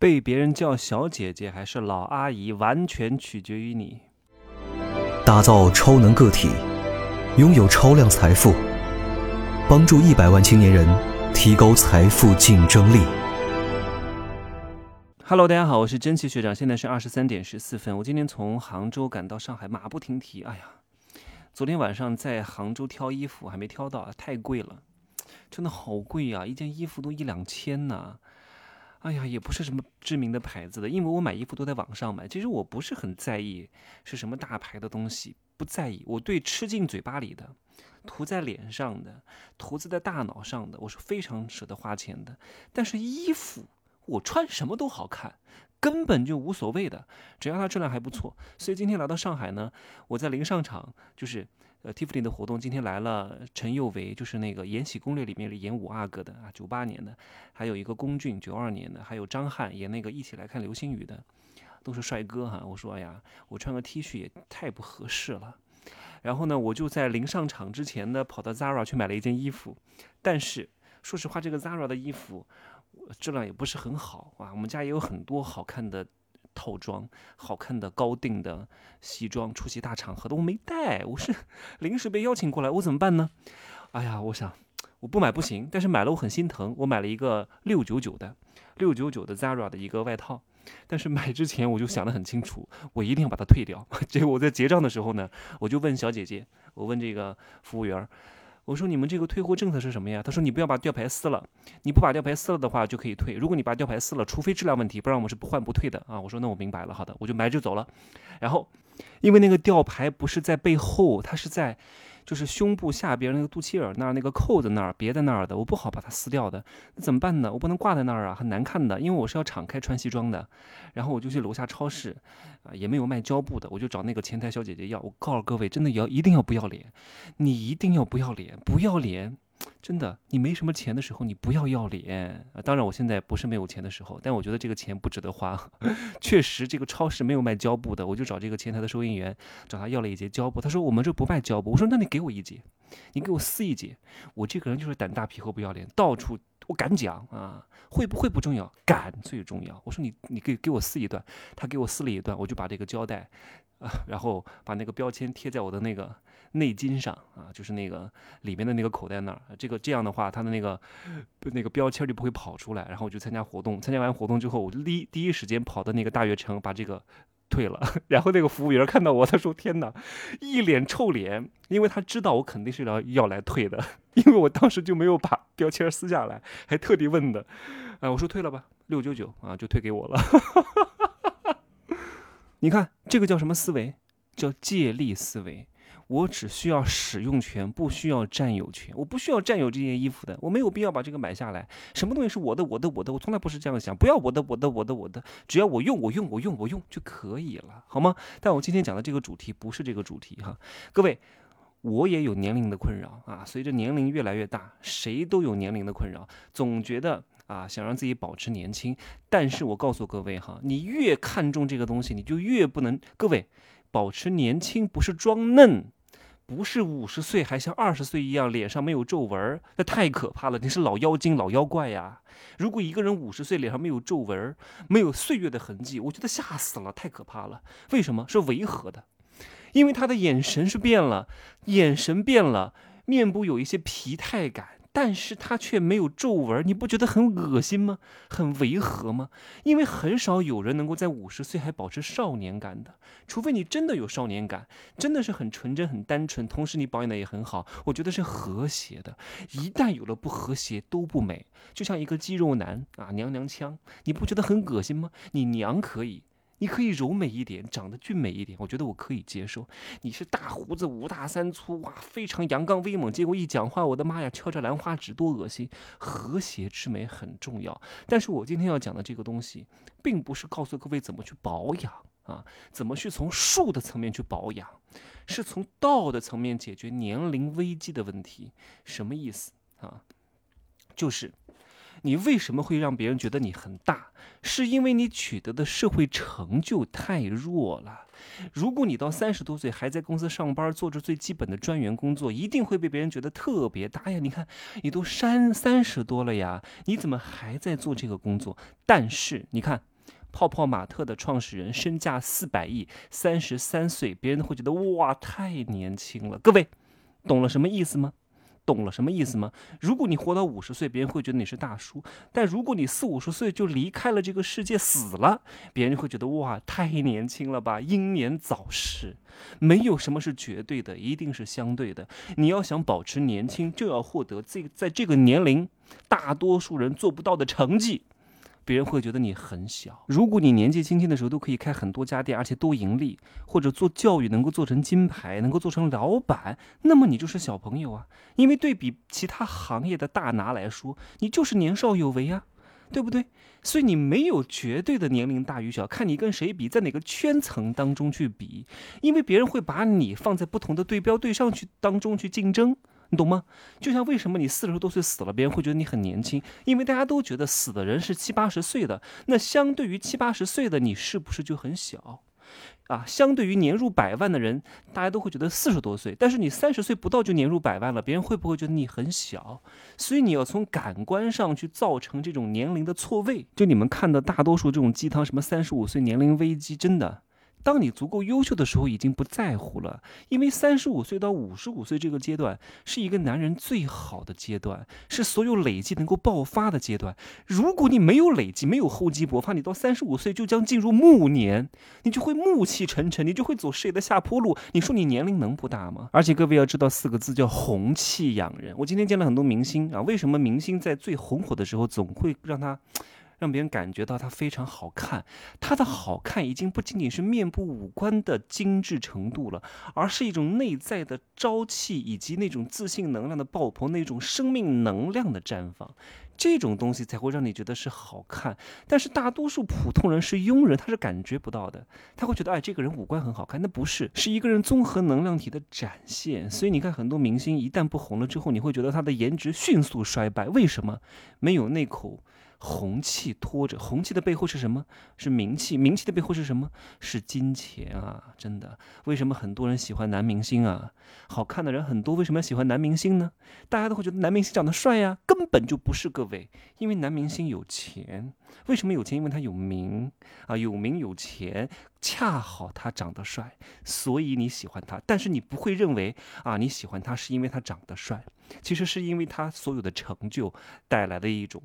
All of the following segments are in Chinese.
被别人叫小姐姐还是老阿姨，完全取决于你。打造超能个体，拥有超量财富，帮助一百万青年人提高财富竞争力。Hello，大家好，我是真奇学长，现在是二十三点十四分。我今天从杭州赶到上海，马不停蹄。哎呀，昨天晚上在杭州挑衣服还没挑到，太贵了，真的好贵啊！一件衣服都一两千呢。哎呀，也不是什么知名的牌子的，因为我买衣服都在网上买。其实我不是很在意是什么大牌的东西，不在意。我对吃进嘴巴里的、涂在脸上的、涂在大脑上的，我是非常舍得花钱的。但是衣服。我穿什么都好看，根本就无所谓的，只要它质量还不错。所以今天来到上海呢，我在临上场，就是呃 Tiffany 的活动，今天来了陈宥维，就是那个《延禧攻略》里面演五阿哥的啊，九八年的，还有一个龚俊，九二年的，还有张翰演那个一起来看流星雨的，都是帅哥哈。我说哎呀，我穿个 T 恤也太不合适了。然后呢，我就在临上场之前呢，跑到 Zara 去买了一件衣服，但是说实话，这个 Zara 的衣服。质量也不是很好啊，我们家也有很多好看的套装、好看的高定的西装，出席大场合的我没带，我是 临时被邀请过来，我怎么办呢？哎呀，我想我不买不行，但是买了我很心疼，我买了一个六九九的六九九的 Zara 的一个外套，但是买之前我就想得很清楚，我一定要把它退掉。结果我在结账的时候呢，我就问小姐姐，我问这个服务员。我说你们这个退货政策是什么呀？他说你不要把吊牌撕了，你不把吊牌撕了的话就可以退。如果你把吊牌撕了，除非质量问题，不然我们是不换不退的啊。我说那我明白了，好的，我就买就走了。然后，因为那个吊牌不是在背后，它是在就是胸部下边那个肚脐眼那儿那个扣子那儿别在那儿的，我不好把它撕掉的。那怎么办呢？我不能挂在那儿啊，很难看的。因为我是要敞开穿西装的。然后我就去楼下超市。啊，也没有卖胶布的，我就找那个前台小姐姐要。我告诉各位，真的要一定要不要脸，你一定要不要脸，不要脸，真的，你没什么钱的时候，你不要要脸啊。当然，我现在不是没有钱的时候，但我觉得这个钱不值得花。确实，这个超市没有卖胶布的，我就找这个前台的收银员，找他要了一节胶布。他说我们这不卖胶布。我说那你给我一节，你给我撕一节。我这个人就是胆大皮厚不要脸，到处。我敢讲啊，会不会不重要，敢最重要。我说你，你给给我撕一段，他给我撕了一段，我就把这个胶带，啊，然后把那个标签贴在我的那个内襟上啊，就是那个里面的那个口袋那儿。这个这样的话，它的那个那个标签就不会跑出来。然后我就参加活动，参加完活动之后，我就第一时间跑到那个大悦城把这个。退了，然后那个服务员看到我，他说：“天哪，一脸臭脸，因为他知道我肯定是要要来退的，因为我当时就没有把标签撕下来，还特地问的。啊，我说退了吧，六九九啊，就退给我了。你看这个叫什么思维？叫借力思维。我只需要使用权，不需要占有权。我不需要占有这件衣服的，我没有必要把这个买下来。什么东西是我的，我的，我的？我从来不是这样想。不要我的，我的，我的，我的，只要我用，我用，我用，我用就可以了，好吗？但我今天讲的这个主题不是这个主题哈，各位，我也有年龄的困扰啊。随着年龄越来越大，谁都有年龄的困扰，总觉得啊想让自己保持年轻。但是我告诉各位哈，你越看重这个东西，你就越不能。各位，保持年轻不是装嫩。不是五十岁还像二十岁一样脸上没有皱纹，那太可怕了！你是老妖精、老妖怪呀！如果一个人五十岁脸上没有皱纹，没有岁月的痕迹，我觉得吓死了，太可怕了。为什么是违和的？因为他的眼神是变了，眼神变了，面部有一些疲态感。但是他却没有皱纹，你不觉得很恶心吗？很违和吗？因为很少有人能够在五十岁还保持少年感的，除非你真的有少年感，真的是很纯真、很单纯，同时你保养的也很好，我觉得是和谐的。一旦有了不和谐，都不美。就像一个肌肉男啊，娘娘腔，你不觉得很恶心吗？你娘可以。你可以柔美一点，长得俊美一点，我觉得我可以接受。你是大胡子五大三粗哇，非常阳刚威猛，结果一讲话，我的妈呀，翘着兰花指，多恶心！和谐之美很重要，但是我今天要讲的这个东西，并不是告诉各位怎么去保养啊，怎么去从术的层面去保养，是从道的层面解决年龄危机的问题。什么意思啊？就是你为什么会让别人觉得你很大？是因为你取得的社会成就太弱了，如果你到三十多岁还在公司上班，做着最基本的专员工作，一定会被别人觉得特别大呀。你看，你都三三十多了呀，你怎么还在做这个工作？但是你看，泡泡玛特的创始人身价四百亿，三十三岁，别人会觉得哇，太年轻了。各位，懂了什么意思吗？懂了什么意思吗？如果你活到五十岁，别人会觉得你是大叔；但如果你四五十岁就离开了这个世界死了，别人会觉得哇，太年轻了吧，英年早逝。没有什么是绝对的，一定是相对的。你要想保持年轻，就要获得这个在这个年龄大多数人做不到的成绩。别人会觉得你很小。如果你年纪轻轻的时候都可以开很多家店，而且都盈利，或者做教育能够做成金牌，能够做成老板，那么你就是小朋友啊。因为对比其他行业的大拿来说，你就是年少有为啊，对不对？所以你没有绝对的年龄大与小，看你跟谁比，在哪个圈层当中去比，因为别人会把你放在不同的对标对上去当中去竞争。你懂吗？就像为什么你四十多岁死了，别人会觉得你很年轻，因为大家都觉得死的人是七八十岁的。那相对于七八十岁的你，是不是就很小？啊，相对于年入百万的人，大家都会觉得四十多岁。但是你三十岁不到就年入百万了，别人会不会觉得你很小？所以你要从感官上去造成这种年龄的错位。就你们看的大多数这种鸡汤，什么三十五岁年龄危机，真的。当你足够优秀的时候，已经不在乎了，因为三十五岁到五十五岁这个阶段是一个男人最好的阶段，是所有累积能够爆发的阶段。如果你没有累积，没有厚积薄发，你到三十五岁就将进入暮年，你就会暮气沉沉，你就会走事业的下坡路。你说你年龄能不大吗？而且各位要知道四个字叫红气养人。我今天见了很多明星啊，为什么明星在最红火的时候总会让他？让别人感觉到他非常好看，他的好看已经不仅仅是面部五官的精致程度了，而是一种内在的朝气以及那种自信能量的爆棚，那种生命能量的绽放，这种东西才会让你觉得是好看。但是大多数普通人是庸人，他是感觉不到的，他会觉得哎，这个人五官很好看，那不是，是一个人综合能量体的展现。所以你看，很多明星一旦不红了之后，你会觉得他的颜值迅速衰败，为什么？没有那口。红气拖着，红气的背后是什么？是名气。名气的背后是什么？是金钱啊！真的，为什么很多人喜欢男明星啊？好看的人很多，为什么要喜欢男明星呢？大家都会觉得男明星长得帅呀，根本就不是各位，因为男明星有钱。为什么有钱？因为他有名啊，有名有钱，恰好他长得帅，所以你喜欢他。但是你不会认为啊，你喜欢他是因为他长得帅，其实是因为他所有的成就带来的一种。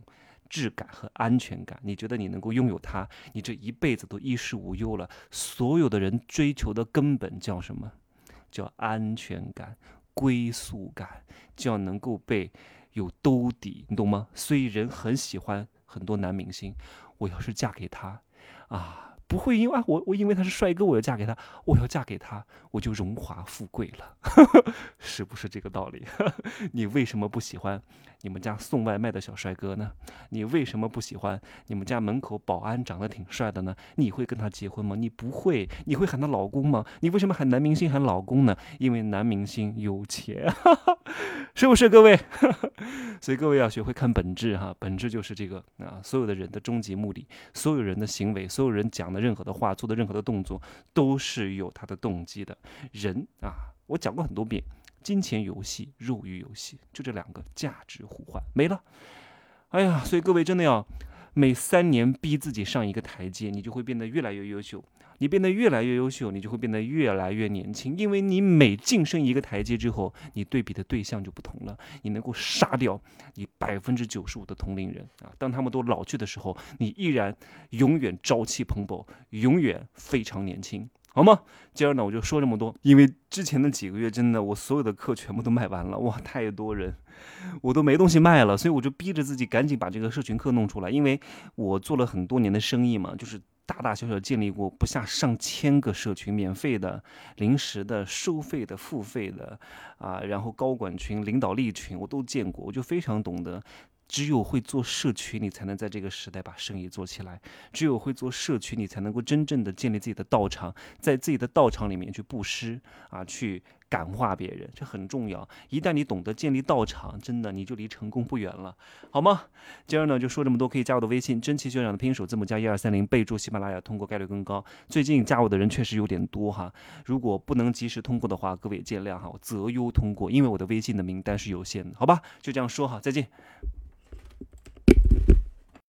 质感和安全感，你觉得你能够拥有它，你这一辈子都衣食无忧了。所有的人追求的根本叫什么？叫安全感、归宿感，叫能够被有兜底，你懂吗？所以人很喜欢很多男明星。我要是嫁给他，啊。不会因为啊我我因为他是帅哥我要嫁给他，我要嫁给他我就荣华富贵了，是不是这个道理？你为什么不喜欢你们家送外卖的小帅哥呢？你为什么不喜欢你们家门口保安长得挺帅的呢？你会跟他结婚吗？你不会，你会喊他老公吗？你为什么喊男明星喊老公呢？因为男明星有钱，是不是各位？所以各位要学会看本质哈，本质就是这个啊，所有的人的终极目的，所有人的行为，所有人讲。任何的话，做的任何的动作，都是有他的动机的。人啊，我讲过很多遍，金钱游戏、肉欲游戏，就这两个价值互换没了。哎呀，所以各位真的要每三年逼自己上一个台阶，你就会变得越来越优秀。你变得越来越优秀，你就会变得越来越年轻，因为你每晋升一个台阶之后，你对比的对象就不同了。你能够杀掉你百分之九十五的同龄人啊！当他们都老去的时候，你依然永远朝气蓬勃，永远非常年轻，好吗？今儿呢，我就说这么多，因为之前的几个月真的，我所有的课全部都卖完了，哇，太多人，我都没东西卖了，所以我就逼着自己赶紧把这个社群课弄出来，因为我做了很多年的生意嘛，就是。大大小小建立过不下上千个社群，免费的、临时的、收费的、付费的，啊，然后高管群、领导力群我都见过，我就非常懂得，只有会做社群，你才能在这个时代把生意做起来；只有会做社群，你才能够真正的建立自己的道场，在自己的道场里面去布施啊，去。感化别人，这很重要。一旦你懂得建立道场，真的你就离成功不远了，好吗？今儿呢就说这么多，可以加我的微信，真奇学长的拼音首字母加一二三零，备注喜马拉雅，通过概率更高。最近加我的人确实有点多哈，如果不能及时通过的话，各位见谅哈，我择优通过，因为我的微信的名单是有限的，好吧？就这样说哈，再见。